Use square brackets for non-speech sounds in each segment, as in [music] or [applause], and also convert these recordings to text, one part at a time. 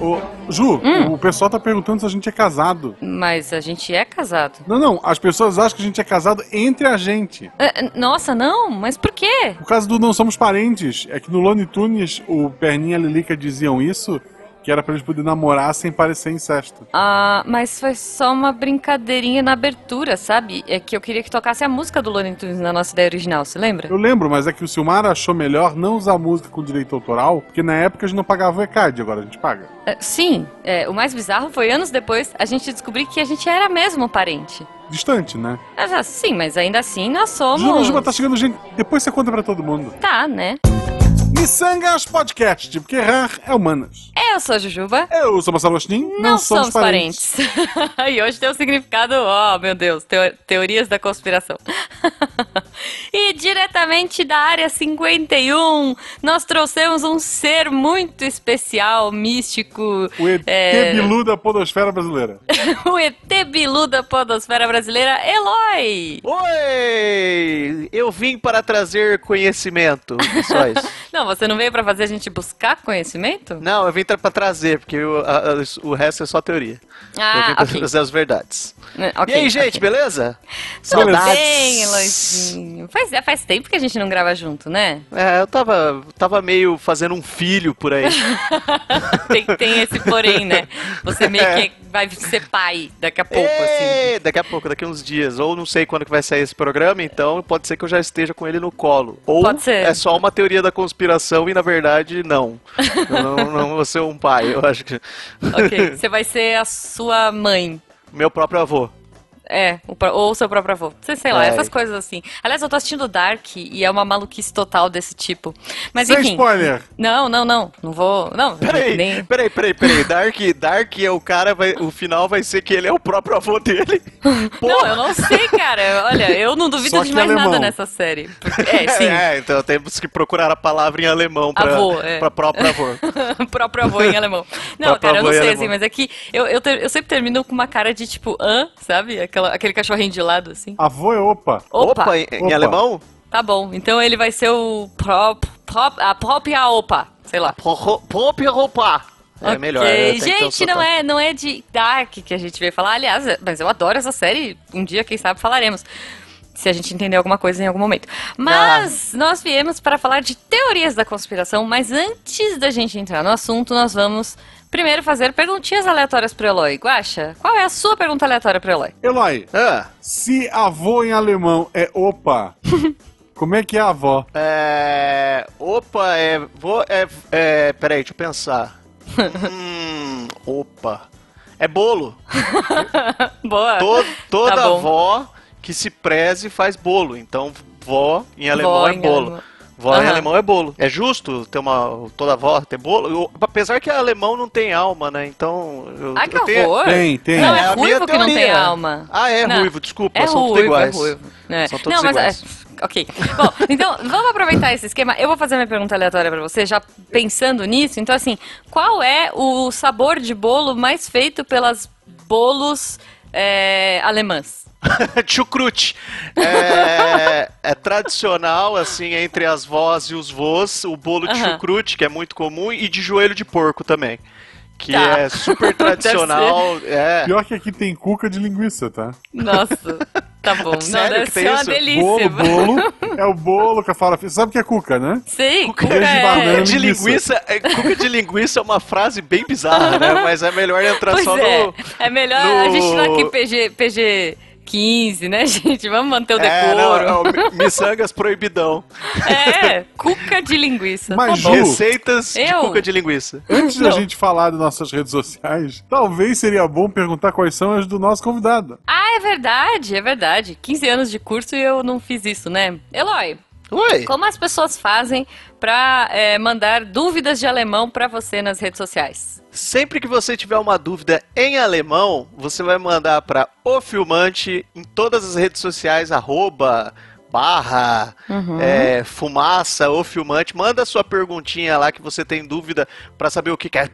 Ô, Ju, Hum. o pessoal tá perguntando se a gente é casado. Mas a gente é casado. Não, não, as pessoas acham que a gente é casado entre a gente. É, nossa, não, mas por quê? Por causa do não somos parentes. É que no Lone Tunes, o Perninha e a Lilica diziam isso, que era pra eles poderem namorar sem parecer incesto. Ah, mas foi só uma brincadeirinha na abertura, sabe? É que eu queria que tocasse a música do Looney Tunes na nossa ideia original, você lembra? Eu lembro, mas é que o Silmar achou melhor não usar música com direito autoral, porque na época a gente não pagava o ECAD, agora a gente paga. É, sim, é, o mais bizarro foi anos depois a gente descobrir que a gente era mesmo parente. Distante, né? Ah, sim, mas ainda assim nós somos. Juba, Juba, tá chegando gente. Depois você conta pra todo mundo. Tá, né? Missangas Podcast, porque errar é humanas. Eu sou a Jujuba. Eu sou Marcelo Agostinho, Não, somos parentes. [laughs] e hoje tem um significado, ó, meu Deus, teo- teorias da conspiração. [laughs] e diretamente da área 51, nós trouxemos um ser muito especial, místico. O ET é, Bilu da podosfera brasileira. [laughs] o ET Bilu da podosfera brasileira, Eloy. Oi! Eu vim para trazer conhecimento. Só isso. [laughs] Não, você não veio pra fazer a gente buscar conhecimento? Não, eu vim para trazer, porque o, a- a- o resto é só teoria. eu Ah, vim para trazer as verdades. É, ok, e aí, gente, ok. beleza? Tudo Saudades. bem, Eloyzinho. Faz, é, faz tempo que a gente não grava junto, né? É, eu tava, tava meio fazendo um filho por aí. [laughs] tem, tem esse porém, né? Você meio que vai ser pai daqui a pouco, assim. Ê, Daqui a pouco, daqui a uns dias. Ou não sei quando que vai sair esse programa, então pode ser que eu já esteja com ele no colo. Ou Pode ser. é só uma teoria da conspiração e na verdade não. Eu não, [laughs] não vou ser um pai, eu acho que. Ok, você vai ser a sua mãe. Meu próprio avô. É, ou o seu próprio avô. Sei, sei lá, É. essas coisas assim. Aliás, eu tô assistindo Dark e é uma maluquice total desse tipo. Mas Sem enfim. spoiler. Não, não, não. Não vou. Não, Peraí, nem. peraí, peraí, peraí. Dark, Dark é o cara, vai, o final vai ser que ele é o próprio avô dele. [laughs] Não, eu não sei, cara. Olha, eu não duvido de mais alemão. nada nessa série. Porque- [laughs] É, sim. É, então temos que procurar a palavra em alemão pra, Avô, é. pra próprio avô. [laughs] próprio avô em alemão. Não, Próprio cara, eu não sei assim, mas é que eu, eu, ter- eu sempre termino com uma cara de tipo, hã? Sabe? Aquela, aquele cachorrinho de lado, assim. Avô é opa. Opa! em, em Opa. alemão? Tá bom, então ele vai ser o prop, prop, a própria opa, sei lá. Próprio roupa. É Ok. melhor. Gente, não é, não é de Dark que a gente veio falar. Aliás, é- mas eu adoro essa série. Um dia, quem sabe, falaremos. Se a gente entender alguma coisa em algum momento. Mas Ah. nós viemos para falar de teorias da conspiração. Mas antes da gente entrar no assunto, nós vamos primeiro fazer perguntinhas aleatórias pro Eloy. Guaxa, qual é a sua pergunta aleatória pro Eloy? Eloy, Ah, se avô em alemão é opa, [laughs] como é que é avó? é. Opa, é. Vou. É. é peraí, deixa eu pensar. hum, opa. É bolo. [laughs] Boa. To- toda Tá avó que se preze faz bolo. Então, vó em alemão Vó é em bolo. alemão. Vó em alemão é bolo. É justo ter uma. toda avó ter bolo? Eu- apesar que alemão não tem alma, né? Então. Eu, Ai, que eu tenho- horror. Tem, tem. Não, é, a minha ruivo que não tem alma. Ah, é Não. ruivo, desculpa, É são tudo ruivo, é iguais. ruivo. É. São todos não, mas iguais. é, ok. Bom, então vamos aproveitar esse esquema. Eu vou fazer minha pergunta aleatória pra você, já pensando nisso. Então, assim, qual é o sabor de bolo mais feito pelas bolos é, alemãs? [laughs] Chucrute. É, é tradicional, assim, entre as vós e os vós, o bolo de chucrute, que é muito comum, e de joelho de porco também. Que Tá. é super [laughs] tradicional. É. Pior que aqui tem cuca de linguiça, tá? Nossa, tá bom. [laughs] Não, Sério deve que tem ser uma isso? delícia. Bolo, bolo, é o bolo que a fala. Sabe o que é cuca, né? Sei, Cuca cuca de é... banana. de linguiça. linguiça, é, cuca de linguiça é uma frase bem bizarra, né? [laughs] Mas é melhor entrar Pois só é, no. é melhor no- a gente não aqui PG, PG 15, né, [laughs] gente? Vamos manter o É, não, decoro. é o mi- miçangas proibidão. [laughs] É, cuca de linguiça. Mas, tá Receitas de Eu? cuca de linguiça. Antes da Não. gente falar das nossas redes sociais, talvez seria bom perguntar quais são as do nosso convidado. Ah, é verdade, é verdade. 15 anos de curso e eu não fiz isso, né? Eloy, Oi. como as pessoas fazem pra é, mandar dúvidas de alemão pra você nas redes sociais? Sempre que você tiver uma dúvida em alemão, você vai mandar para o filmante em todas as redes sociais, arroba, barra, Uhum. é, fumaça, o filmante. Manda sua perguntinha lá que você tem dúvida para saber o que que é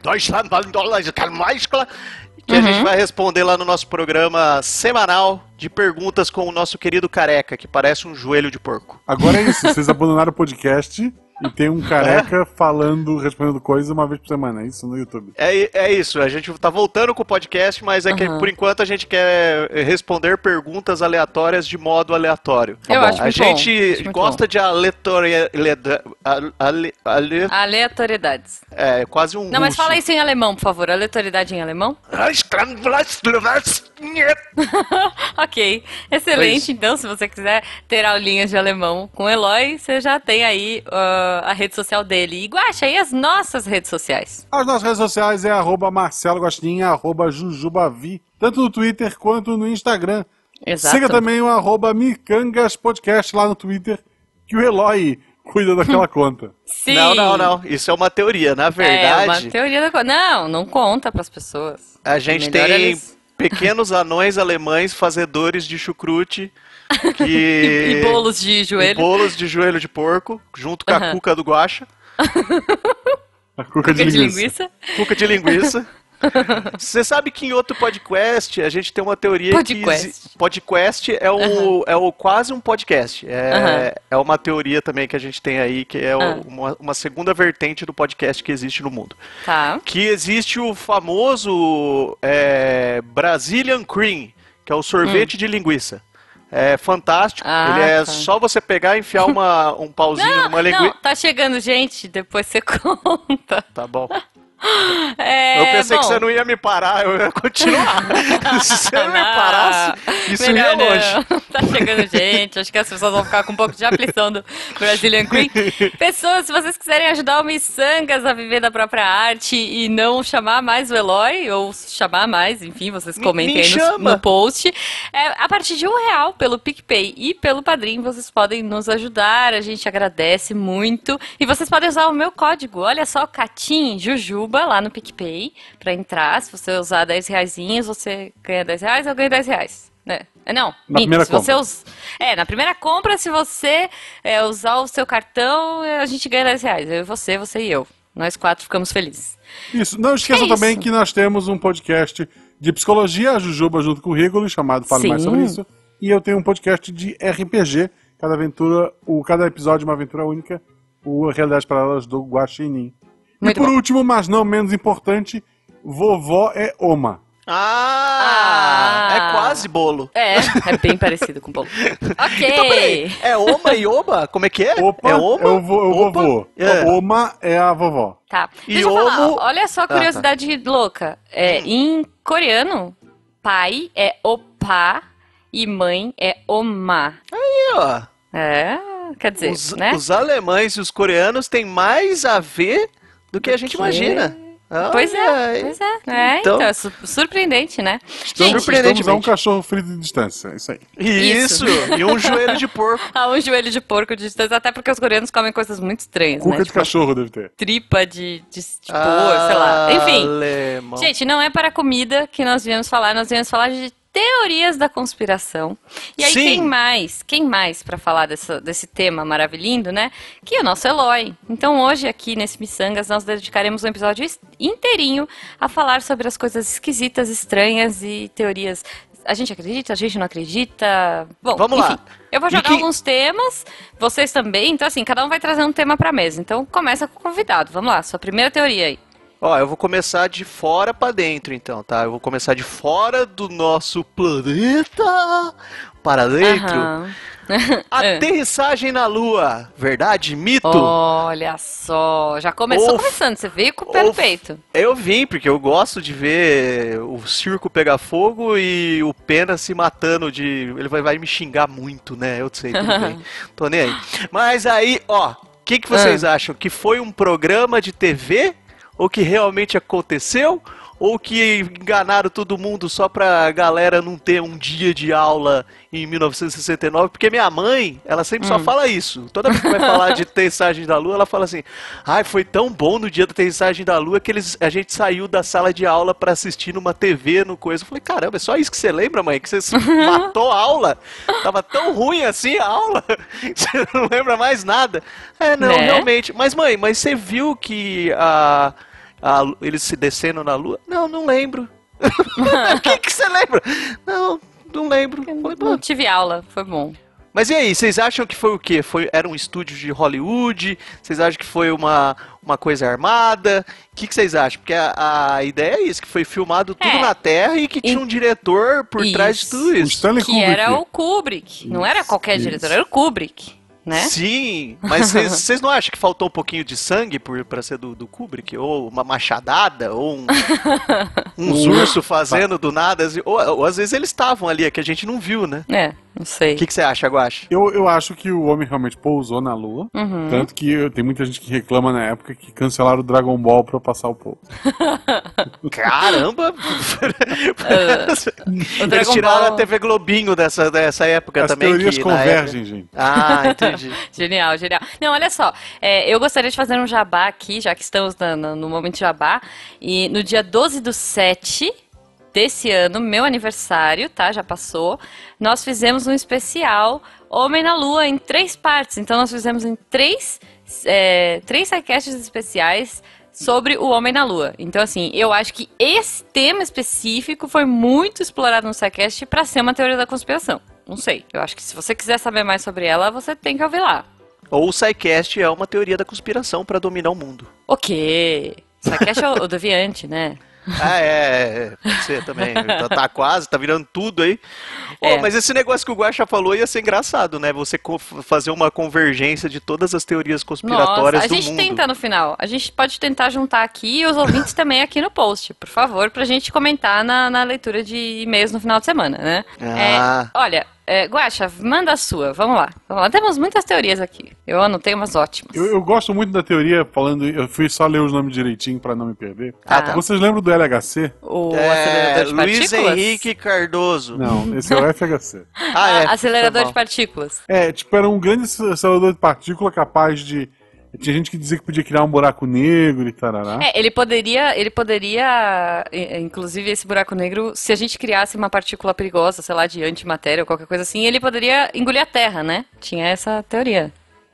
Que a Uhum. gente vai responder lá no nosso programa semanal de perguntas com o nosso querido careca, que parece um joelho de porco. Agora é isso, vocês abandonaram o podcast E tem um careca [laughs] falando, respondendo coisas uma vez por semana, é isso no YouTube. É, é isso, a gente tá voltando com o podcast, mas é que Aham. por enquanto a gente quer responder perguntas aleatórias de modo aleatório. Eu bom. acho A bom. gente Acho muito gosta de aleatoria... ale- ale- ale- bom. Aleatoriedades. é, quase um Não, mas russo. fala isso em alemão, por favor. Aleatoriedade em alemão? [laughs] [laughs] ok. É Excelente. isso. Então, se você quiser ter aulinhas de alemão com o Eloy, você já tem aí ah, a rede social dele. E guacha aí as nossas redes sociais. As nossas redes sociais é arroba Marcelo Gostinha, arroba Jujubavi, tanto no Twitter quanto no Instagram. Exato. Siga também o arroba Micangas Podcast lá no Twitter, que o Eloy cuida daquela [laughs] conta. Sim. Não, não, não. Isso é uma teoria. Na É verdade, uma teoria da coisa. Não, não conta pras pessoas. a gente Melhor tem eles- pequenos anões alemães fazedores de chucrute que... E, e bolos de e joelho. bolos de joelho de porco, junto com a cuca do guacha, [laughs] A cuca de de linguiça. linguiça. cuca de linguiça. [laughs] Você sabe que em outro podcast a gente tem uma teoria que Podcast. exi- podcast é o, é o quase um podcast. É, Aham. é uma teoria também que a gente tem aí que é Ah. uma, uma segunda vertente do podcast que existe no mundo. Tá. Que existe o famoso é, Brazilian Cream, que é o sorvete de linguiça. É fantástico. Ah, Ele é tá. só você pegar e enfiar uma, um pauzinho numa linguiça. Não, tá chegando gente, depois você [laughs] conta. Tá bom. [gasps] É, eu pensei que bom. você não ia me parar, eu ia continuar. [laughs] [laughs] Se você não me parasse, isso ia Melhor não. longe. [laughs] Tá chegando gente, acho que as pessoas vão ficar com um pouco de aflição do Brazilian Cream. Pessoas, se vocês quiserem ajudar o Missangas a viver da própria arte e não chamar mais o Eloy, ou chamar mais, enfim, vocês Me- comentem me aí no, no post. É, a partir de um real pelo PicPay e pelo Padrim, vocês podem nos ajudar, a gente agradece muito. E vocês podem usar o meu código, olha só, Catim Jujuba, lá no PicPay, pra entrar. Se você usar 10 reaisinhos, você ganha 10 reais, eu ganho 10 reais. Né? É, Não, Na minto, primeira compra. us- É, na primeira compra, se você é, usar o seu cartão, a gente ganha 10 reais. Eu e você, você e eu. Nós quatro ficamos felizes. Isso. Não esqueçam É também isso. que nós temos um podcast de psicologia, a Jujuba junto com o Rigolo, chamado Fale Mais Sim. Sobre Isso. E eu tenho um podcast de RPG, cada aventura, o, cada episódio é uma aventura única, o Realidades Paralelas do Guaxinim. E Muito por bom. último, mas não menos importante, Vovó é Oma. Ah, Ah. é quase bolo. É, é bem parecido com bolo. [laughs] Ok. Então, peraí, é oma e oba? Como é que é? Opa é é oma? o, vo, é o vovô. É. Oma é a vovó. Tá. E Deixa eu falar, olha só a tá. curiosidade louca. É, em coreano, pai é opa e mãe é oma. Aí, ó. É, quer dizer, Os, né? os alemães e os coreanos têm mais a ver do que a gente que- imagina. Pois Olha é, pois é. É, Então- então, é su- surpreendente, né? Estamos, Surpreendentemente. estamos a um cachorro frito de distância. É isso aí. Isso, Isso. e um joelho de porco. a [laughs] um joelho de porco de distância, até porque os coreanos comem coisas muito estranhas, Cuca né? de Tipo, cachorro deve ter. tripa de, de, de porco, sei lá. Enfim, Alemão. Gente, não é para comida que nós viemos falar, nós viemos falar de teorias da conspiração. E aí, Sim. quem mais? Quem mais para falar dessa, desse tema maravilhindo, né? Que é o nosso Eloy. Então, hoje, aqui nesse Missangas, nós dedicaremos um episódio inteirinho a falar sobre as coisas esquisitas, estranhas e teorias. A gente acredita, a gente não acredita. Bom, Vamos lá. enfim, Eu vou jogar que- alguns temas, vocês também. Então, assim, cada um vai trazer um tema pra mesa. Então, começa com o convidado. Vamos lá, sua primeira teoria aí. Ó, eu vou começar de fora pra dentro, então, tá? Eu vou começar de fora do nosso planeta para dentro. É. [laughs] Aterrissagem na Lua, verdade? Mito? Olha só, já começou Ou- começando, você veio com o pé no peito. Eu vim, porque eu gosto de ver o circo pegar fogo e o Pena se matando de. Ele vai, vai me xingar muito, né? Eu sei, tudo bem. [laughs] Tô nem aí. Mas aí, ó, o que, que vocês Ah. acham? Que foi um programa de TV? Ou que realmente aconteceu? Ou que enganaram todo mundo só pra galera não ter um dia de aula em 1969? Porque minha mãe, ela sempre só fala isso. Toda vez que vai falar de [laughs] tensagem da lua, ela fala assim: ai, foi tão bom no dia da tensagem da lua que eles, a gente saiu da sala de aula pra assistir numa TV, no coisa. Eu falei: caramba, é só isso que você lembra, mãe? Que você [laughs] matou a aula? Tava tão ruim assim a aula? [laughs] Você não lembra mais nada? É, não, Né? realmente. Mas, mãe, mas você viu que a. a- eles se descendo na lua? Não, não lembro. O [laughs] que, que você lembra? Não, não lembro. Falei, "Pô, Não tive aula, foi bom. Mas e aí, vocês acham que foi o quê? Foi, era um estúdio de Hollywood? Vocês acham que foi uma, uma coisa armada? O que, que vocês acham? Porque a, a ideia é isso, que foi filmado tudo É. na Terra e que tinha um diretor por trás de Isso. tudo O isso. Stanley Que Kubrick. era o Kubrick. Não era qualquer Isso. diretor, era o Kubrick, né? Sim, mas vocês vocês [laughs] não acham que faltou um pouquinho de sangue por, pra ser do, do Kubrick? Ou uma machadada? Ou um, [laughs] uns ursos fazendo do nada? Ou, ou às vezes eles estavam ali, é que a gente não viu, né? É, não sei. O que, que você acha, Guache? Eu, eu acho que o homem realmente pousou na Lua. Uhum. Tanto que tem muita gente que reclama na época que cancelaram o Dragon Ball pra passar o pouso. [laughs] Caramba! [laughs] O Eles tiraram Ball- a TV Globinho dessa, dessa época As também. teorias que, convergem, gente. época- Ah, [laughs] entendi. Genial, genial. Não, olha só, é, eu gostaria de fazer um jabá aqui, já que estamos na- na- no momento jabá. E no dia 12 do 7 desse ano, meu aniversário, tá? Já passou. Nós fizemos um especial Homem na Lua em três partes. Então nós fizemos em três, é, três sidecasts especiais sobre o Homem na Lua. Então, assim, eu acho que esse tema específico foi muito explorado no sidecast pra ser uma teoria da conspiração. Não sei. Eu acho que se você quiser saber mais sobre ela, você tem que ouvir lá. Ou o SciCast é uma teoria da conspiração pra dominar o mundo. O quê? Sidecast é o, o deviante, né? [laughs] Ah, é, é, pode ser também. Tá, tá quase, tá virando tudo aí. Ô, É. Mas esse negócio que o Guaxa falou ia ser engraçado, né? Você fazer uma convergência de todas as teorias conspiratórias Nossa, a do gente mundo. tenta no final. A gente pode tentar juntar aqui e os ouvintes também aqui no post, por favor, pra gente comentar na, na leitura de e-mails no final de semana, né? Ah. É, olha, é, Guaxa, manda a sua, vamos lá. Vamos lá. Temos muitas teorias aqui. Eu anotei umas ótimas. Eu, eu gosto muito da teoria, falando. Eu fui só ler os nomes direitinho pra não me perder. Ah, tá. Vocês lembram do LHC? O É, acelerador de Luiz partículas? Henrique Cardoso. Não, esse é o FHC. [laughs] Ah, é. acelerador foi de partículas. É, tipo, era um grande acelerador de partícula capaz de. Tinha gente que dizia que podia criar um buraco negro e tarará. É, ele poderia, ele poderia, i- inclusive esse buraco negro, se a gente criasse uma partícula perigosa, sei lá, de antimatéria ou qualquer coisa assim, ele poderia engolir a Terra, né? Tinha essa teoria.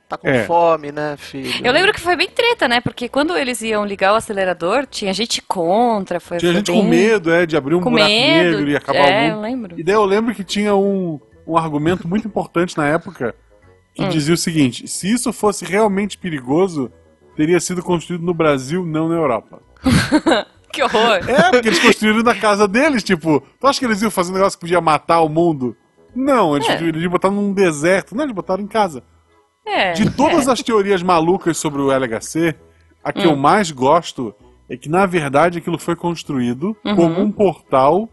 Tá com É. fome, né, filho? Eu lembro que foi bem treta, né? Porque quando eles iam ligar o acelerador, tinha gente contra, foi, Tinha foi gente bem... com medo, é, de abrir um com buraco medo. negro e acabar é, o eu mundo. lembro. E daí eu lembro que tinha um, um argumento muito importante na época que Hum. dizia o seguinte: se isso fosse realmente perigoso, teria sido construído no Brasil, não na Europa. [laughs] Que horror! É, porque eles construíram na casa deles, tipo, tu acha que eles iam fazer um negócio que podia matar o mundo? Não, eles, É. eles iam botar num deserto. Não, eles botaram em casa. É, De todas as teorias malucas sobre o LHC, a que eu mais gosto é que, na verdade, aquilo foi construído como um portal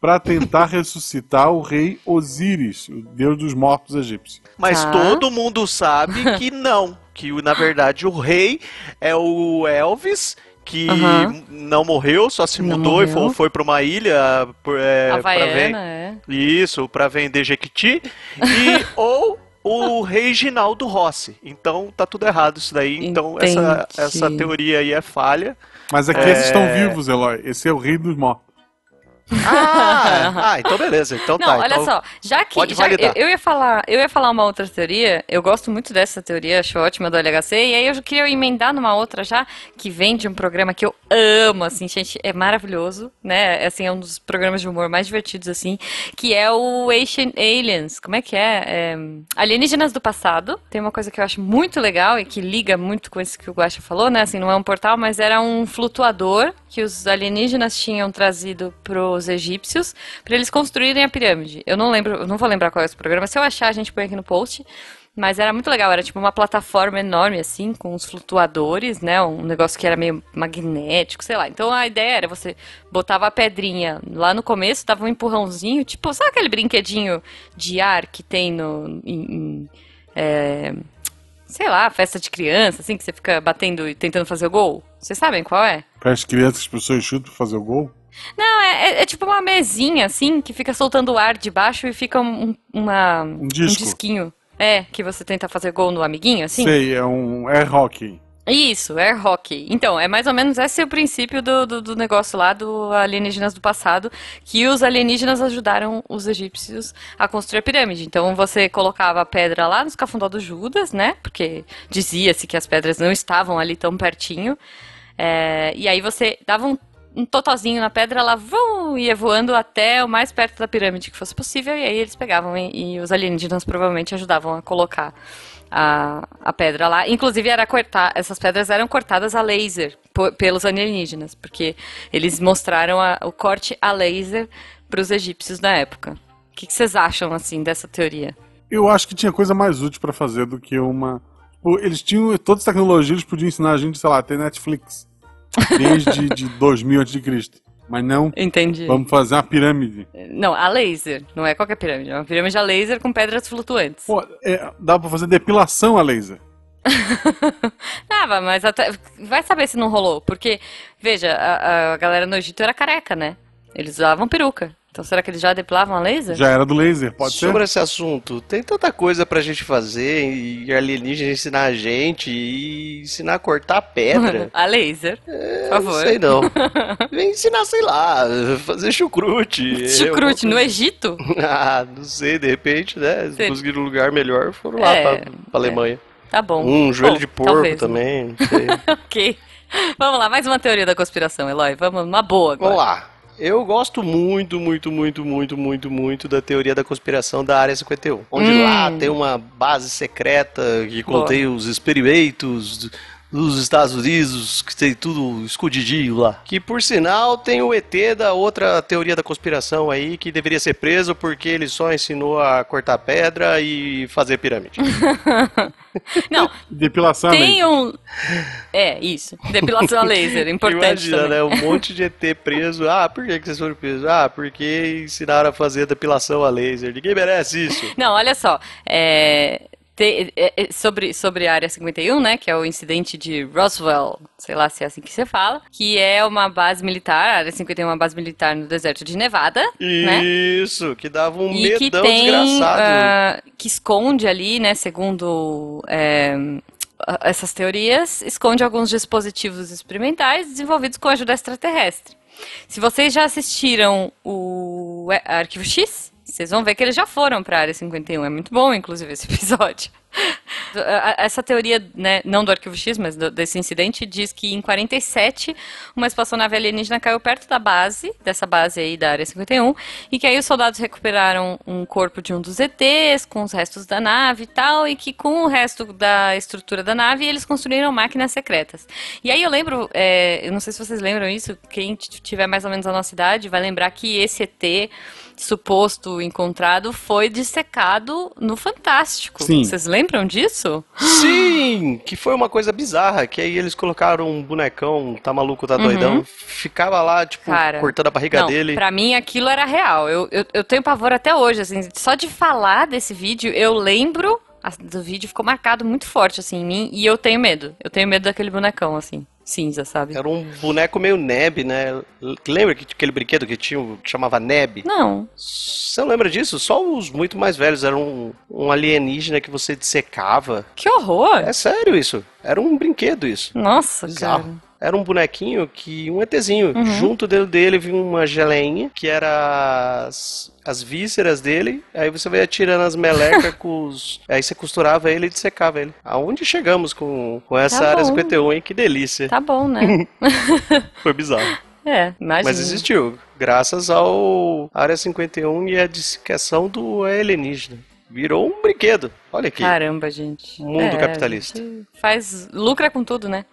para tentar ressuscitar o rei Osíris, o deus dos mortos egípcios. Mas Tá. todo mundo sabe que não. Que na verdade o rei é o Elvis. Que Aham. não morreu, só se Não mudou e morreu. foi, foi pra uma ilha é, pra Havaiana, ven- é. Isso, pra vender Jequiti. E, [laughs] ou o Reginaldo Rossi. Então tá tudo errado isso daí. Então essa, essa teoria aí é falha. Mas aqui É. esses estão vivos, Eloy. Esse é o rei dos mortos. Ah, [laughs] ah, então beleza. Então Não, tá. olha então- só, já que já- eu, eu ia falar, eu ia falar uma outra teoria, eu gosto muito dessa teoria, acho ótima do LHC, e aí eu queria emendar numa outra já, que vem de um programa que eu amo, assim, gente, é maravilhoso, né? Assim, é um dos programas de humor mais divertidos, assim, que é o Ancient Aliens, como é que é? É, Alienígenas do Passado, tem uma coisa que eu acho muito legal e que liga muito com isso que o Guaxa falou, né? Assim, não é um portal, mas era um flutuador que os alienígenas tinham trazido pros egípcios para eles construírem a pirâmide. Eu não lembro, não vou lembrar qual é esse programa. Se eu achar, a gente põe aqui no post. Mas era muito legal, era tipo uma plataforma enorme assim, com os flutuadores, né? Um negócio que era meio magnético, sei lá. Então a ideia era você botava a pedrinha lá no começo, dava um empurrãozinho, tipo, sabe aquele brinquedinho de ar que tem no em- em, é, sei lá, festa de criança, assim, que você fica batendo e tentando fazer o gol? Vocês sabem qual é? Para as crianças, as pessoas chutam pra fazer o gol. Não, é, é- é tipo uma mesinha, assim, que fica soltando ar de baixo e fica um, uma, Um disco. disquinho. É, que você tenta fazer gol no amiguinho, assim? Sei, é um air hockey. Isso, air hockey. Então, é mais ou menos esse é o princípio do, do, do negócio lá do alienígenas do passado, que os alienígenas ajudaram os egípcios a construir a pirâmide. Então, você colocava a pedra lá no escafundó do Judas, né? Porque dizia-se que as pedras não estavam ali tão pertinho. É, e aí você dava um, um totozinho na pedra, ela vum, ia voando até o mais perto da pirâmide que fosse possível, e aí eles pegavam e, e os alienígenas provavelmente ajudavam a colocar a, a pedra lá. Inclusive, era cortar, essas pedras eram cortadas a laser pelos alienígenas, porque eles mostraram a, o corte a laser para os egípcios na época. O que, vocês acham, assim, dessa teoria? Eu acho que tinha coisa mais útil para fazer do que uma. Eles tinham todas as tecnologias, eles podiam ensinar a gente, sei lá, ter Netflix. Desde de 2000 a.C. Mas não. Entendi. Vamos fazer uma pirâmide. Não, a laser. Não é qualquer pirâmide. É uma pirâmide a laser com pedras flutuantes. Pô, é, dá pra fazer depilação a laser. [laughs] ah, mas até, vai saber se não rolou. Porque, veja, a, a galera no Egito era careca, né? Eles usavam peruca. Então será que eles já depilavam a laser? Já era do laser, pode Sobre ser. Sobre esse assunto, tem tanta coisa pra gente fazer e alienígena ensinar a gente e ensinar a cortar pedra. [laughs] a laser, é, por favor. Não sei não. [laughs] Vem ensinar, sei lá, fazer chucrute. Chucrute no Egito? [laughs] ah, não sei, de repente, né? Se conseguiram um lugar melhor, foram lá é, pra, pra Alemanha. É. Tá bom. Um joelho bom, de porco talvez. também, não sei. ok. Vamos lá, mais uma teoria da conspiração, Eloy. Vamos uma boa agora. Vamos lá. Eu gosto muito, muito, muito, muito, muito, muito da teoria da conspiração da Área 51. Onde hum. lá tem uma base secreta que contém os experimentos dos Estados Unidos, que tem tudo escondidinho lá. Que por sinal tem o ET da outra teoria da conspiração aí, que deveria ser preso porque ele só ensinou a cortar pedra e fazer pirâmide. [laughs] Não. Depilação tem um. É, isso. Depilação a laser, importante. Imagina, também. né? Um monte de ET preso. Ah, por que vocês foram presos? Ah, porque ensinaram a fazer depilação a laser. Ninguém merece isso. Não, olha só. É te, é, é, sobre, sobre a Área 51, né, que é o incidente de Roswell, sei lá se é assim que você fala, que é uma base militar, a Área 51 é uma base militar no deserto de Nevada, né? Isso, né? que dava um e medão que tem, desgraçado. Uh, que esconde ali, né, segundo... É, essas teorias esconde alguns dispositivos experimentais desenvolvidos com ajuda extraterrestre. Se vocês já assistiram o Arquivo X, vocês vão ver que eles já foram para a área 51. É muito bom, inclusive, esse [laughs] episódio. Essa teoria, né, não do arquivo X, mas do, desse incidente, diz que em 47 uma espaçonave alienígena caiu perto da base, dessa base aí da área 51, e que aí os soldados recuperaram um corpo de um dos ETs com os restos da nave e tal, e que com o resto da estrutura da nave eles construíram máquinas secretas. E aí eu lembro, é, eu não sei se vocês lembram isso, quem tiver mais ou menos a nossa idade vai lembrar que esse ET suposto encontrado foi dissecado no Fantástico. Sim. Vocês lembram disso? Sim! Que foi uma coisa bizarra, que aí eles colocaram um bonecão, tá maluco, tá doidão, uhum. ficava lá, tipo, Cara, cortando a barriga não, dele. Pra mim aquilo era real. Eu, eu, eu tenho pavor até hoje, assim, só de falar desse vídeo, eu lembro do vídeo ficou marcado muito forte, assim, em mim, e eu tenho medo. Eu tenho medo daquele bonecão, assim cinza, sabe? Era um boneco meio Neb, né? Lembra que aquele brinquedo que tinha que chamava Neb? Não. Você não lembra disso? Só os muito mais velhos. Era um, um alienígena que você dissecava. Que horror! É sério isso. Era um brinquedo isso. Nossa, Bizarro. cara era um bonequinho que. um ETzinho. Uhum. Junto dele, dele vinha uma geleinha, que era as, as vísceras dele. Aí você vai atirando as melecas [laughs] com os. Aí você costurava ele e dissecava ele. Aonde chegamos com, com essa tá área 51, hein? Que delícia. Tá bom, né? [laughs] Foi bizarro. É, imagina. Mas existiu, graças ao Área 51 e a dissecação do alienígena. Virou um brinquedo. Olha aqui. Caramba, gente. Mundo é, capitalista. Faz. lucra com tudo, né?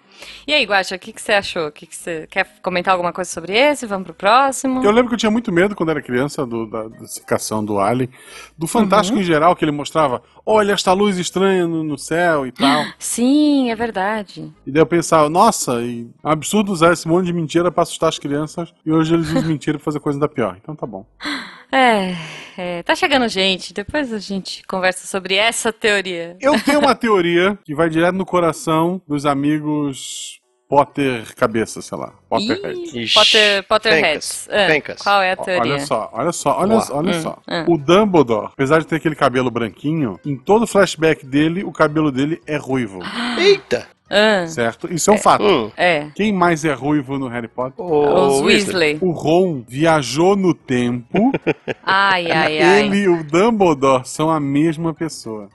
E aí, Guacha, o que, que você achou? Que que você quer comentar alguma coisa sobre esse? Vamos pro próximo? Eu lembro que eu tinha muito medo quando era criança do, da dissecação do Alien. Do Fantástico uhum. em geral, que ele mostrava, olha esta luz estranha no, no, céu e tal. [gasps] Sim, é verdade. E daí eu pensava, nossa, e é um absurdo usar esse monte de mentira pra assustar as crianças. E hoje eles usam mentira pra fazer coisa ainda pior. Então tá bom. [gasps] [laughs] É, é, tá chegando gente. Depois a gente conversa sobre essa teoria. Eu tenho uma teoria que vai direto no coração dos amigos Potter cabeça, sei lá. Potterhead. Potter, Potterheads. É, qual é a teoria? Olha só, olha só, olha, olha hum, só. Hum. O Dumbledore, apesar de ter aquele cabelo branquinho, em todo flashback dele, o cabelo dele é ruivo. [gasps] Eita! Ah. Certo? Isso é um é. fato. Hum. É. Quem mais é ruivo no Harry Potter? Os Weasley. O Ron viajou no tempo. ai, ai, ai. Ele e o Dumbledore são a mesma pessoa.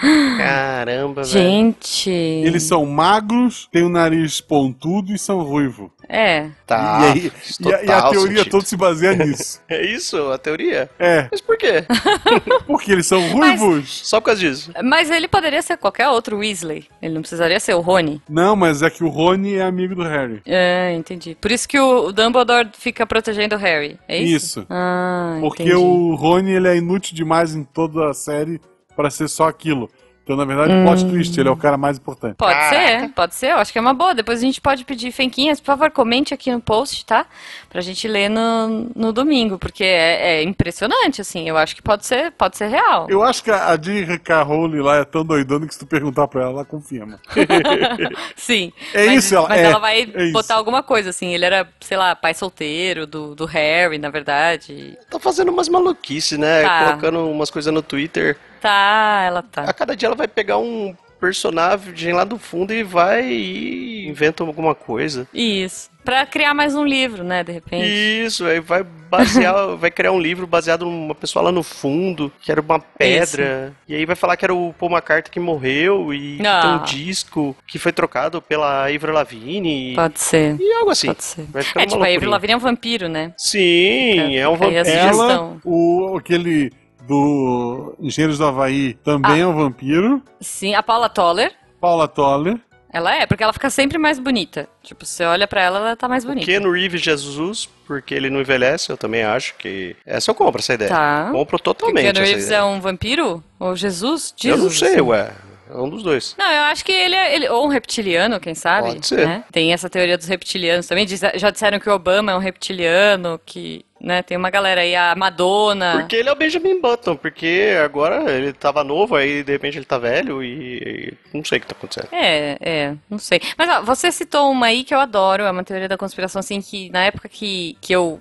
Caramba, velho. Gente. Eles são magros, têm o nariz pontudo e são ruivo. É. Tá. e, aí, e, a, e a teoria sentido. toda se baseia nisso. [laughs] É isso, a teoria? É, Mas por quê? [laughs] porque eles são ruivos. Só por causa disso. Mas ele poderia ser qualquer outro Weasley. Ele não precisaria ser o Rony. Não, mas é que o Rony é amigo do Harry. É, entendi. Por isso que o o Dumbledore fica protegendo o Harry. É isso? Isso. Ah, Porque entendi. o Rony ele é inútil demais em toda a série pra ser só aquilo. Então, na verdade, o plot twist, ele é o cara mais importante. Pode Caraca. ser, pode ser. Eu acho que é uma boa. Depois a gente pode pedir fenquinhas. Por favor, comente aqui no post, tá? Pra gente ler no, no domingo. Porque é, é impressionante, assim. Eu acho que pode ser, pode ser real. Eu acho que a J.K. Rowling lá é tão doidona que se tu perguntar pra ela, ela confirma. [laughs] Sim. É mas, isso, ela- Mas é, ela vai é isso. botar alguma coisa, assim. Ele era, sei lá, pai solteiro do, do Harry, na verdade. Tá fazendo umas maluquices, né? Tá. Colocando umas coisas no Twitter. Tá, ela tá. A cada dia ela vai pegar um personagem lá do fundo e vai e inventa alguma coisa. Isso. Pra criar mais um livro, né, de repente. Isso, aí vai basear, [laughs] vai criar um livro baseado numa pessoa lá no fundo, que era uma pedra. E aí vai falar que era o Paul McCartney que morreu e que Ah. tem um disco que foi trocado pela Avril Lavigne. Pode ser. E algo assim. Pode ser. Vai ficar É uma tipo, a Avril loucurinha. Lavigne é um vampiro, né? Sim, é um Fica aí a vampiro. Ela, o, aquele do Engenheiros do Havaí, também Ah. é um vampiro. Sim, a Paula Toller. Paula Toller. Ela é, porque ela fica sempre mais bonita. Tipo, você olha pra ela, ela tá mais bonita. Keanu Reeves Jesus, porque ele não envelhece, eu também acho que. Essa eu compro, essa ideia. Tá. Compro Porque totalmente. Keanu essa Reeves ideia. é um vampiro? Ou Jesus? Eu não Jesus, sei, assim. ué. É um dos dois. Não, eu acho que ele é. ele- ou um reptiliano, quem sabe? Pode ser. né? Tem essa teoria dos reptilianos também. Diz- já disseram que o Obama é um reptiliano, que. Né, tem uma galera aí, a Madonna. Porque ele é o Benjamin Button, porque agora ele tava novo, aí de repente ele tá velho e. e não sei o que tá acontecendo. É, é, não sei. Mas ó, você citou uma aí que eu adoro, é uma teoria da conspiração, assim, que na época que, que eu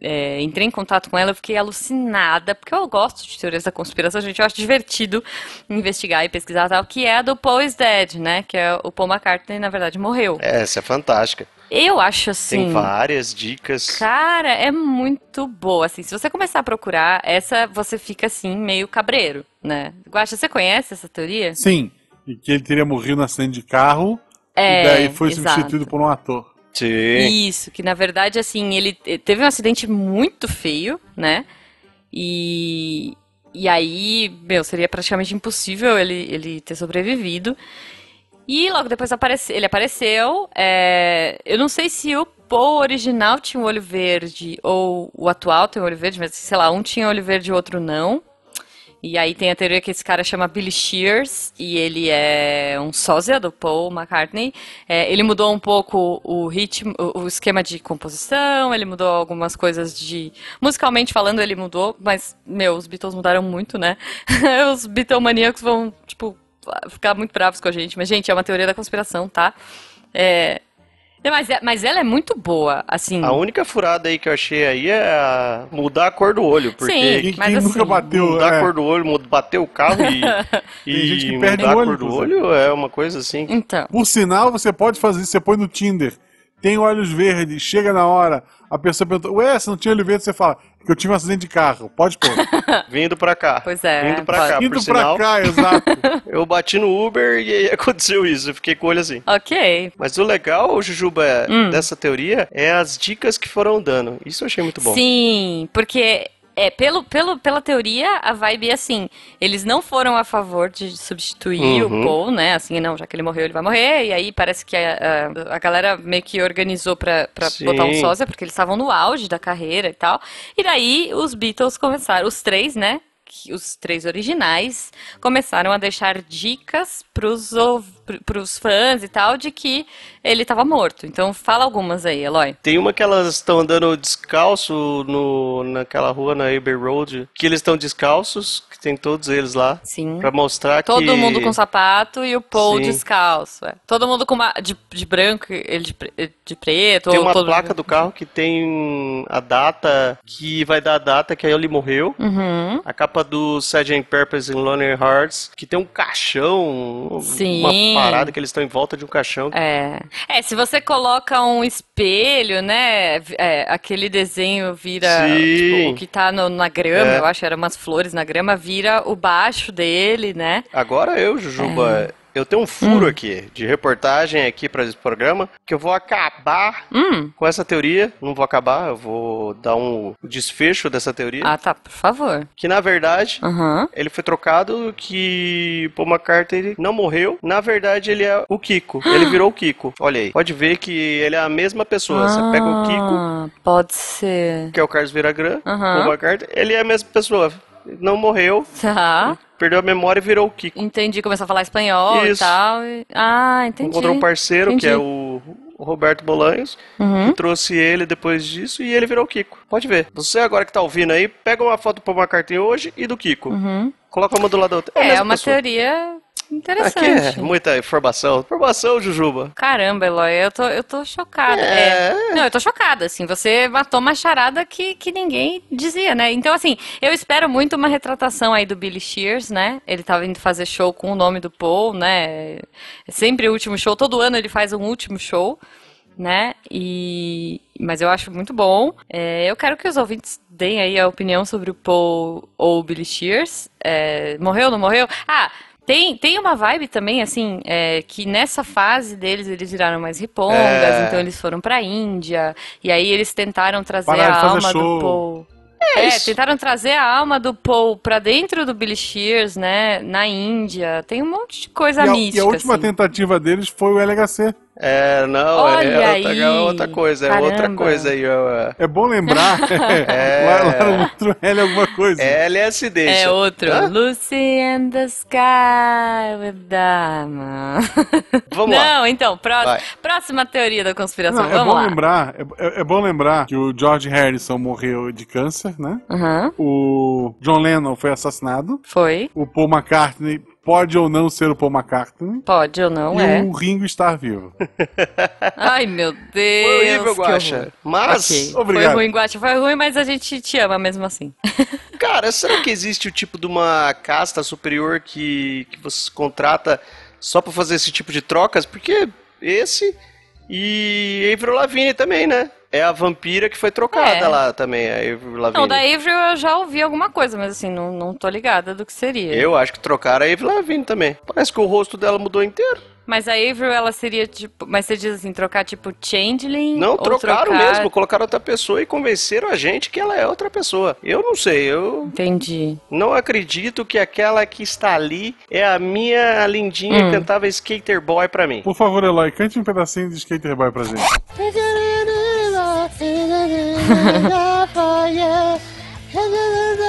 é, entrei em contato com ela, eu fiquei alucinada, porque eu gosto de teorias da conspiração, gente, eu acho divertido investigar e pesquisar tal, que é a do Paul is Dead, né? Que é o Paul McCartney, na verdade, morreu. Essa é fantástica. Eu acho assim. Tem várias dicas. Cara, é muito boa, assim, se você começar a procurar, essa você fica, assim, meio cabreiro, né? Guaxa, você conhece essa teoria? Sim. E que ele teria morrido no acidente de carro. É, e daí foi exato. substituído por um ator. Sim. Isso, que na verdade, assim, ele te- teve um acidente muito feio, né? E, e aí, meu, seria praticamente impossível ele, ele ter sobrevivido. E logo depois aparece, ele apareceu. é, eu não sei se o Paul original tinha um olho verde ou o atual tem um olho verde, mas sei lá, um tinha olho verde e o outro não. E aí tem a teoria que esse cara chama Billy Shears e ele é um sósia do Paul McCartney. É, ele mudou um pouco o ritmo, o, esquema de composição, ele mudou algumas coisas de... Musicalmente falando, ele mudou, mas, meu, os Beatles mudaram muito, né? [laughs] os Beatlemaníacos vão, tipo, ficar muito bravos com a gente. Mas, gente, é uma teoria da conspiração, tá? É... Mas, é- mas ela é muito boa, assim... A única furada aí que eu achei aí é a mudar a cor do olho. Porque Sim. Quem, Mas quem assim, nunca bateu. mudar é, a cor do olho, bater o carro e, [laughs] e gente que perde mudar o a olho, cor do olho é uma coisa assim. Então... Por sinal, você pode fazer você põe no Tinder. Tem olhos verdes, chega na hora, a pessoa pergunta, ué, você não tinha olho verde? Você fala, que eu tive um acidente de carro. Pode pôr. [laughs] Vindo pra cá. Pois é, Vindo pra pode. cá, Indo por pra sinal. cá, exato. [laughs] Eu bati no Uber e aí [laughs] aconteceu isso. Eu fiquei com o olho assim. Ok, Mas o legal, Jujuba, Hum. dessa teoria é as dicas que foram dando. Isso eu achei muito bom. Sim, porque é pelo, pelo, pela teoria a vibe é assim, eles não foram a favor de substituir Uhum. o Paul, né? Assim, não, já que ele morreu, ele vai morrer. E aí parece que a, a, a galera meio que organizou pra, pra Sim. botar um sósia, porque eles estavam no auge da carreira e tal. E daí os Beatles começaram, os três, né? Os três originais começaram a deixar dicas pr- pros fãs e tal de que ele estava morto. Então fala algumas aí, Eloy. Tem uma que elas estão andando descalço no, naquela rua na Abbey Road, que eles estão descalços, que tem todos eles lá, Sim. pra mostrar Todo que... mundo com sapato e o Paul Sim. descalço. é. Todo mundo com uma, de, de branco, ele de, de preto. Tem uma todo placa do carro que tem a data, que vai dar a data que aí ele morreu. Uhum. A capa do Sgt. Purpose in Lonely Hearts, que tem um caixão, Sim. uma parada que eles estão em volta de um caixão. É. É, se você coloca um espelho, né? é, aquele desenho vira. Tipo, o que tá no- na grama, É. eu acho, eram umas flores na grama, vira o baixo dele, né? Agora eu, Jujuba, eu tenho um furo aqui de reportagem aqui para esse programa que eu vou acabar Hum. com essa teoria. Não vou acabar, eu vou dar um desfecho dessa teoria. Ah, tá, por favor. Que na verdade Aham. ele foi trocado, que Paul McCartney não morreu. Na verdade ele é o Kiko. Ele [gasps] virou o Kiko. Olha aí. Pode ver que ele é a mesma pessoa. Você pega o Kiko, Ah, Pode ser. que é o Carlos Viragrã, Aham. Paul McCartney, ele é a mesma pessoa. Não morreu, Tá. perdeu a memória e virou o Kiko. Entendi, começou a falar espanhol Isso. e tal. Ah, entendi. Encontrou um parceiro, que Entendi. é o o Roberto Bolanhos, Uhum. que trouxe ele depois disso e ele virou o Kiko. Pode ver. Você agora que tá ouvindo aí, pega uma foto do Paul McCartney hoje e do Kiko. Uhum. Coloca uma do lado da outra. É, mesma uma pessoa. teoria interessante. Aqui é muita informação. Informação, Jujuba. Caramba, Eloy, eu tô, eu tô chocada. É. É. Não, eu tô chocada, assim. Você matou uma charada que, que ninguém dizia, né? Então, assim, eu espero muito uma retratação aí do Billy Shears, né? Ele tava indo fazer show com o nome do Paul, né? É sempre o último show. Todo ano ele faz um último show, né? E... Mas eu acho muito bom. É, eu quero que os ouvintes deem aí a opinião sobre o Paul ou o Billy Shears. É, morreu, não morreu? Ah, tem, tem uma vibe também, assim, é, que nessa fase deles eles viraram mais ripongas, É. então eles foram pra Índia, e aí eles tentaram trazer Pararam a alma show. do Paul. É, isso. tentaram trazer a alma do Paul pra dentro do Billy Shears, né? Na Índia. Tem um monte de coisa E a, mística. e a última assim. tentativa deles foi o LHC. É, não, Olha é outra, aí. é outra coisa, é outra Caramba. coisa aí. ó. É bom lembrar. [laughs] [laughs] É. lá, lá no outro L alguma coisa. É LSD. É outro. Hã? Lucy and the Sky with Diamond. [laughs] Vamos lá. Não, então, pró- Vai. próxima teoria da conspiração. Não, é Vamos bom lá. lembrar, é, é- é bom lembrar que o George Harrison morreu de câncer, né? Aham, O John Lennon foi assassinado. foi. O Paul McCartney pode ou não ser o Paul McCartney. Pode ou não, e é. o Ringo estar vivo. [laughs] Ai, meu Deus. Foi horrível, horror. Mas, Ok, Obrigado. Foi ruim, Guacha. Foi ruim, mas a gente te ama mesmo assim. [laughs] cara, será que existe o tipo de uma casta superior que, que você contrata só pra fazer esse tipo de trocas? Porque esse e Avril Lavigne também, né? É a vampira que foi trocada É. lá também, a Avril Lavigne. Não, da Avril eu já ouvi alguma coisa, mas assim, não, não tô ligada do que seria. Eu acho que trocaram a Avril Lavigne também. Parece que o rosto dela mudou inteiro. Mas a Avril, ela seria tipo. Mas você diz assim, trocar tipo Changeling? Não, ou trocaram trocar... mesmo, colocaram outra pessoa e convenceram a gente que ela é outra pessoa. Eu não sei, eu Entendi. não acredito que aquela que está ali é a minha lindinha Hum. que cantava Skater Boy pra mim. Por favor, Eloy, cante um pedacinho de Skater Boy pra gente. [laughs]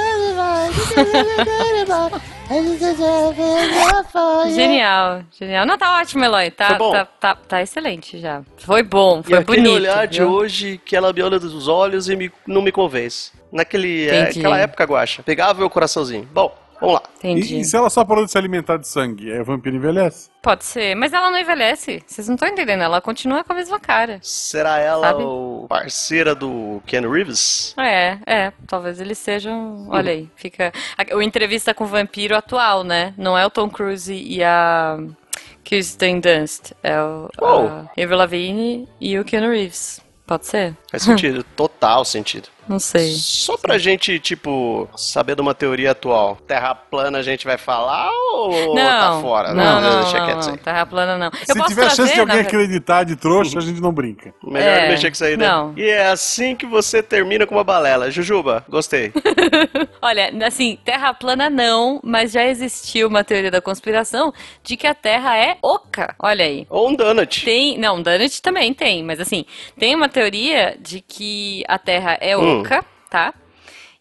Genial, genial. Não, tá ótimo, Eloy. Tá, tá, tá, tá excelente já. Foi bom, E foi aquele bonito. olhar de viu? hoje que ela me olha dos olhos e me- não me convence. Naquele, é, aquela época, Guacha. Pegava meu coraçãozinho. Bom, vamos lá. Entendi. E, e se ela só parou de se alimentar de sangue, é vampiro envelhece? Pode ser, mas ela não envelhece. Vocês não estão entendendo, ela continua com a mesma cara. Será ela Sabe? o parceira do Ken Reeves? É, é, talvez eles sejam. Olha aí, fica. a- O entrevista com o vampiro atual, né? Não é o Tom Cruise e a Kirsten Dunst. É o Oh. a Avril Lavigne e o Keanu Reeves. Pode ser? Faz sentido, total sentido. Não sei. Só pra gente, tipo, saber de uma teoria atual. Terra plana a gente vai falar ou tá fora? Não, não, deixa não, quieto não, isso aí. terra plana não. Se tiver a chance de alguém acreditar de trouxa, a gente não brinca. Melhor É, não mexer com isso aí, né? não. E é assim que você termina com uma balela. Jujuba, gostei. [laughs] Olha, assim, terra plana não, mas já existiu uma teoria da conspiração de que a Terra é oca. Olha aí. Ou um donut. Tem, não, Donut também tem, mas assim, tem uma teoria de que a Terra é Hum. Tá?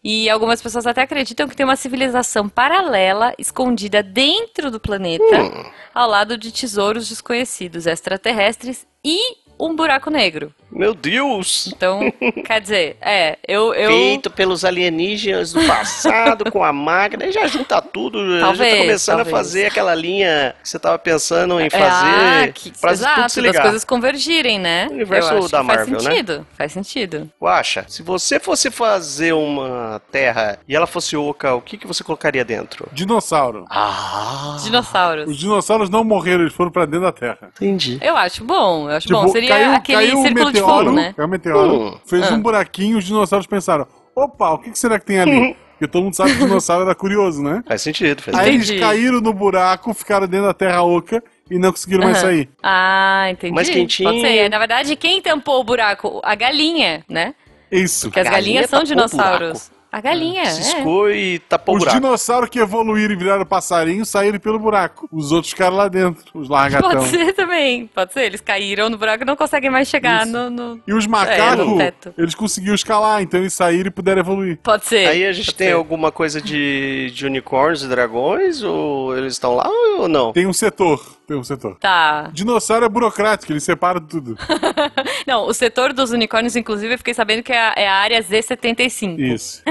E algumas pessoas até acreditam que tem uma civilização paralela escondida dentro do planeta, Hum. ao lado de tesouros desconhecidos extraterrestres e um buraco negro. Meu Deus! Então, quer dizer, é, eu. eu... Feito pelos alienígenas do passado com a máquina, e já junta tudo. Talvez, já tá começando talvez. a fazer aquela linha que você tava pensando em É, fazer. ah, que, pra exato, tudo ligar. coisas convergirem, né? O universo Eu acho da que faz Marvel, né? sentido, Faz sentido. Guaxa, se você fosse fazer uma terra e ela fosse oca, o que, que você colocaria dentro? Dinossauro. Ah, Dinossauros. Os dinossauros não morreram, eles foram pra dentro da Terra. entendi. Eu acho bom, eu acho Tipo, bom. Seria caiu, aquele caiu um círculo de meteoro, fogo, né? Caiu um meteoro, fez Ah. um buraquinho, os dinossauros pensaram, opa, o que, que será que tem ali? [laughs] Porque todo mundo sabe que o dinossauro era curioso, né? Faz sentido, faz Aí eles caíram no buraco, ficaram dentro da Terra Oca e não conseguiram mais Aham. sair. Ah, entendi. Mais quentinho. Pode ser. Na verdade, quem tampou o buraco? A galinha, né? Isso. Porque as galinha galinhas são dinossauros. A galinha, é. Ciscou e tapou o Os buraco. dinossauros que evoluíram e viraram passarinho saíram pelo buraco. Os outros ficaram lá dentro, os largatão. Pode ser também. Pode ser. Eles caíram no buraco e não conseguem mais chegar no, no- E os É, macacos, teto. eles conseguiram escalar, então eles saíram e puderam evoluir. Pode ser. Aí a gente pode tem ser. alguma coisa de, de unicórnios e dragões? Ou eles estão lá ou não? Tem um setor, tem um setor. Tá. Dinossauro é burocrático, eles separam tudo. [laughs] Não, o setor dos unicórnios, inclusive, eu fiquei sabendo que é a, é a área Z75. Isso.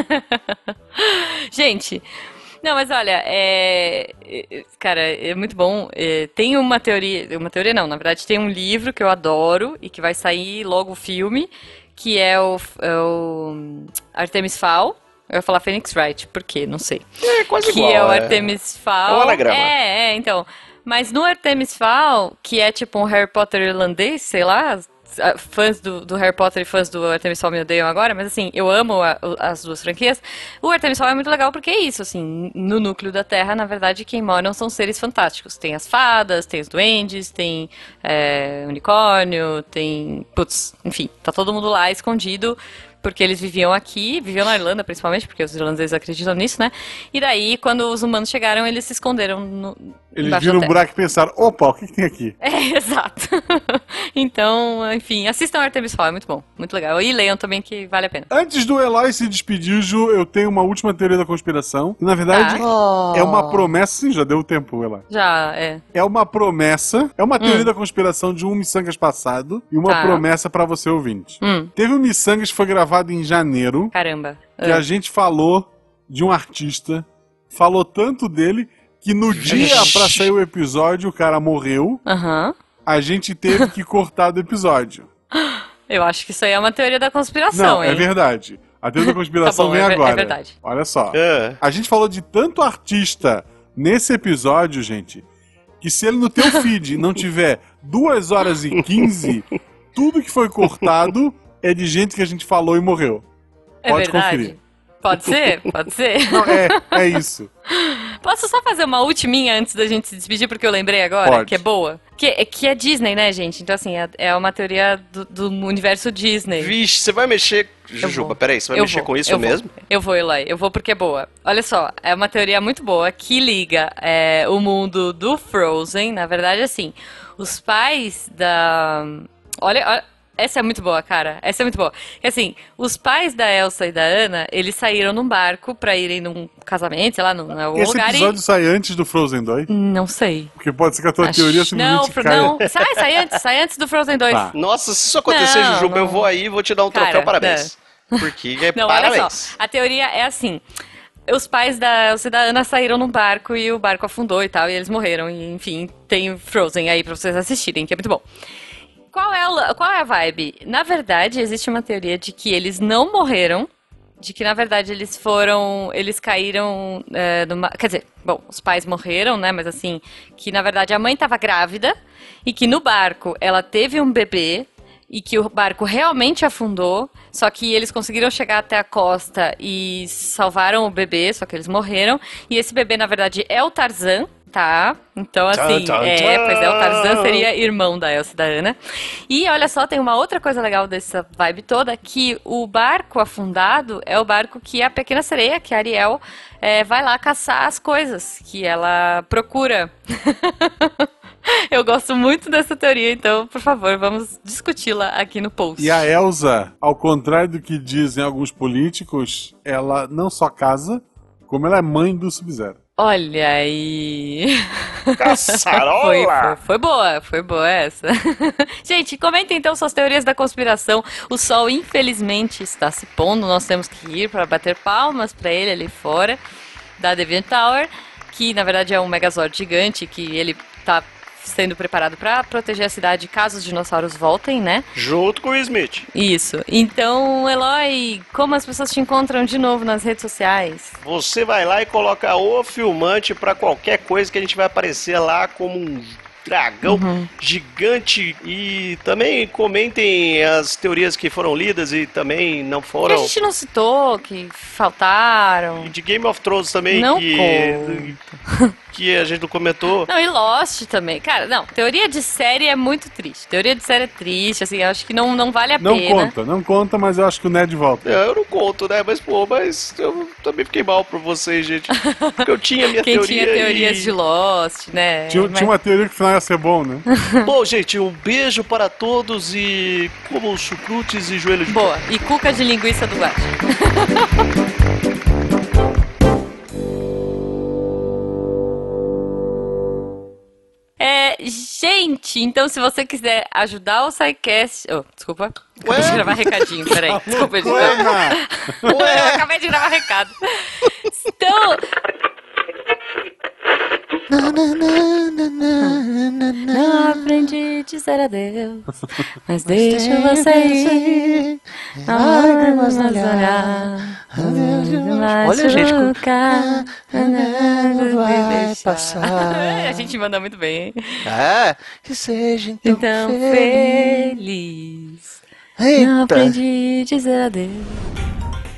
[laughs] Gente, não, mas olha, é, é- cara, é muito bom. É, tem uma teoria, uma teoria não, na verdade tem um livro que eu adoro e que vai sair logo o filme, que é o, é o Artemis Fowl. Eu ia falar Phoenix Wright, por quê? Não sei. É quase que igual. é o Artemis Fowl. É um anagrama. É, é, então. Mas no Artemis Fowl, que é tipo um Harry Potter irlandês, sei lá, fãs do, do Harry Potter e fãs do Artemis Fowl me odeiam agora, mas assim, eu amo a- as duas franquias. O Artemis Fowl é muito legal porque é isso, assim, no núcleo da Terra, na verdade, quem moram são seres fantásticos. Tem as fadas, tem os duendes, tem é, unicórnio, tem. Putz, enfim, tá todo mundo lá escondido porque eles viviam aqui, viviam na Irlanda principalmente, porque os irlandeses acreditam nisso, né? E daí, quando os humanos chegaram, eles se esconderam no, Eles embaixo viram um buraco e pensaram, opa, o que, que tem aqui? [laughs] É, exato. [laughs] então, enfim, assistam Artemis Fowl, é muito bom, muito legal. E leiam também que vale a pena. Antes do Eloy se despedir, Ju, eu tenho uma última teoria da conspiração. Na verdade, Tá. é uma promessa. Sim, já deu tempo, Eloy. Já, é. É uma promessa, é uma teoria da conspiração de um Missangas passado e uma Hum. Tá. promessa pra você ouvinte. Hum, Teve um Missangas que foi gravado em janeiro, caramba. que a gente falou de um artista, falou tanto dele que no dia pra sair o episódio o cara morreu, Aham. a gente teve que cortar do episódio. [gasps] Eu acho que isso aí é uma teoria da conspiração, Não, hein? é verdade. A teoria da [laughs] conspiração Tá bom, vem é ver- é agora. verdade. Olha só. É. A gente falou de tanto artista nesse episódio, gente, que se ele no teu [laughs] feed não tiver 2 horas e 15, tudo que foi cortado é de gente que a gente falou e morreu. É Pode verdade. conferir. Pode ser? Pode ser? [laughs] Não, é, é isso. Posso só fazer uma ultiminha antes da gente se despedir, porque eu lembrei agora, Pode. que é boa? Que, que é Disney, né, gente? Então, assim, é, é uma teoria do, do universo Disney. Vixe, você vai mexer. Eu Jujuba, vou. peraí, você vai Eu mexer vou, com isso eu vou. mesmo? Eu vou, Eloy. Eu vou porque é boa. Olha só, é uma teoria muito boa que liga é, o mundo do Frozen. Na verdade, assim, os pais da. Olha, olha, essa é muito boa, cara. Essa é muito boa. Que, assim, os pais da Elsa e da Anna, eles saíram num barco pra irem num casamento, sei lá, num, algum Esse lugar episódio e. sai antes do Frozen 2, Não sei. porque pode ser que a tua Acho- teoria não, simplesmente Fro- caia. não, sai, sai antes, sai antes do Frozen 2. Tá. Nossa, se isso acontecer, Não, Jujuba, não. eu vou aí e vou te dar um Cara, troféu, parabéns. Porque é Não, parabéns. olha só. A teoria é assim. Os pais da Elsa e da Ana saíram num barco e o barco afundou e tal, e eles morreram. E, enfim, tem Frozen aí pra vocês assistirem, que é muito bom. Qual é, o- qual é a vibe? Na verdade, existe uma teoria de que eles não morreram, de que na verdade eles foram, eles caíram é, numa, quer dizer, bom, os pais morreram, né? Mas assim, que na verdade a mãe estava grávida e que no barco ela teve um bebê e que o barco realmente afundou, só que eles conseguiram chegar até a costa e salvaram o bebê, só que eles morreram. E esse bebê na verdade é o Tarzan. Tá, então assim, Tan, tan, é, tan. pois é, o Tarzan seria irmão da Elsa e da Ana. E olha só, tem uma outra coisa legal dessa vibe toda, que o barco afundado é o barco que a pequena sereia, que a Ariel, é, vai lá caçar as coisas que ela procura. [laughs] Eu gosto muito dessa teoria, então, por favor, vamos discuti-la aqui no post. E a Elsa, ao contrário do que dizem alguns políticos, ela não só casa, como ela é mãe do Sub-Zero. Olha aí. [laughs] Caçarola! Foi, foi, foi boa, foi boa essa. [laughs] Gente, comentem então suas teorias da conspiração. O sol, infelizmente, está se pondo. Nós temos que ir para bater palmas para ele ali fora da Deviant Tower, que na verdade é um Megazord gigante que ele tá sendo preparado para proteger a cidade caso os dinossauros voltem, né? Junto com o Smith. Isso. Então, Eloy, como as pessoas te encontram de novo nas redes sociais? Você vai lá e coloca o filmante para qualquer coisa que a gente vai aparecer lá como um dragão uhum. gigante. E também comentem as teorias que foram lidas e também não foram. Que a gente não citou, que faltaram. E de Game of Thrones também, não que. [laughs] que a gente não comentou. Não, e Lost também. Cara, não, teoria de série é muito triste. Teoria de série é triste, assim, eu acho que não, não vale a não pena. Não conta, não conta, mas eu acho que o Ned volta. É, eu não conto, né? Mas, pô, mas eu também fiquei mal por vocês, gente. Porque eu tinha minha [laughs] Quem teoria. tinha teorias e... de Lost, né? Tinha, mas... tinha uma teoria que o final ia ser bom, né? [laughs] bom, gente, um beijo para todos e como chucrutes e joelhos de Boa, e cuca de linguiça do gato. [laughs] gente, então se você quiser ajudar o SciCast... Oh, desculpa. Acabei de gravar recadinho, peraí. Desculpa, editor. [laughs] Ué, acabei de gravar recado. Então... Não aprendi a dizer adeus, mas deixo você ir. Lágrimas no olhar, Olha, gente, vai passar. [laughs] A gente manda muito bem? É, que seja então, então feliz. Não aprendi a dizer adeus.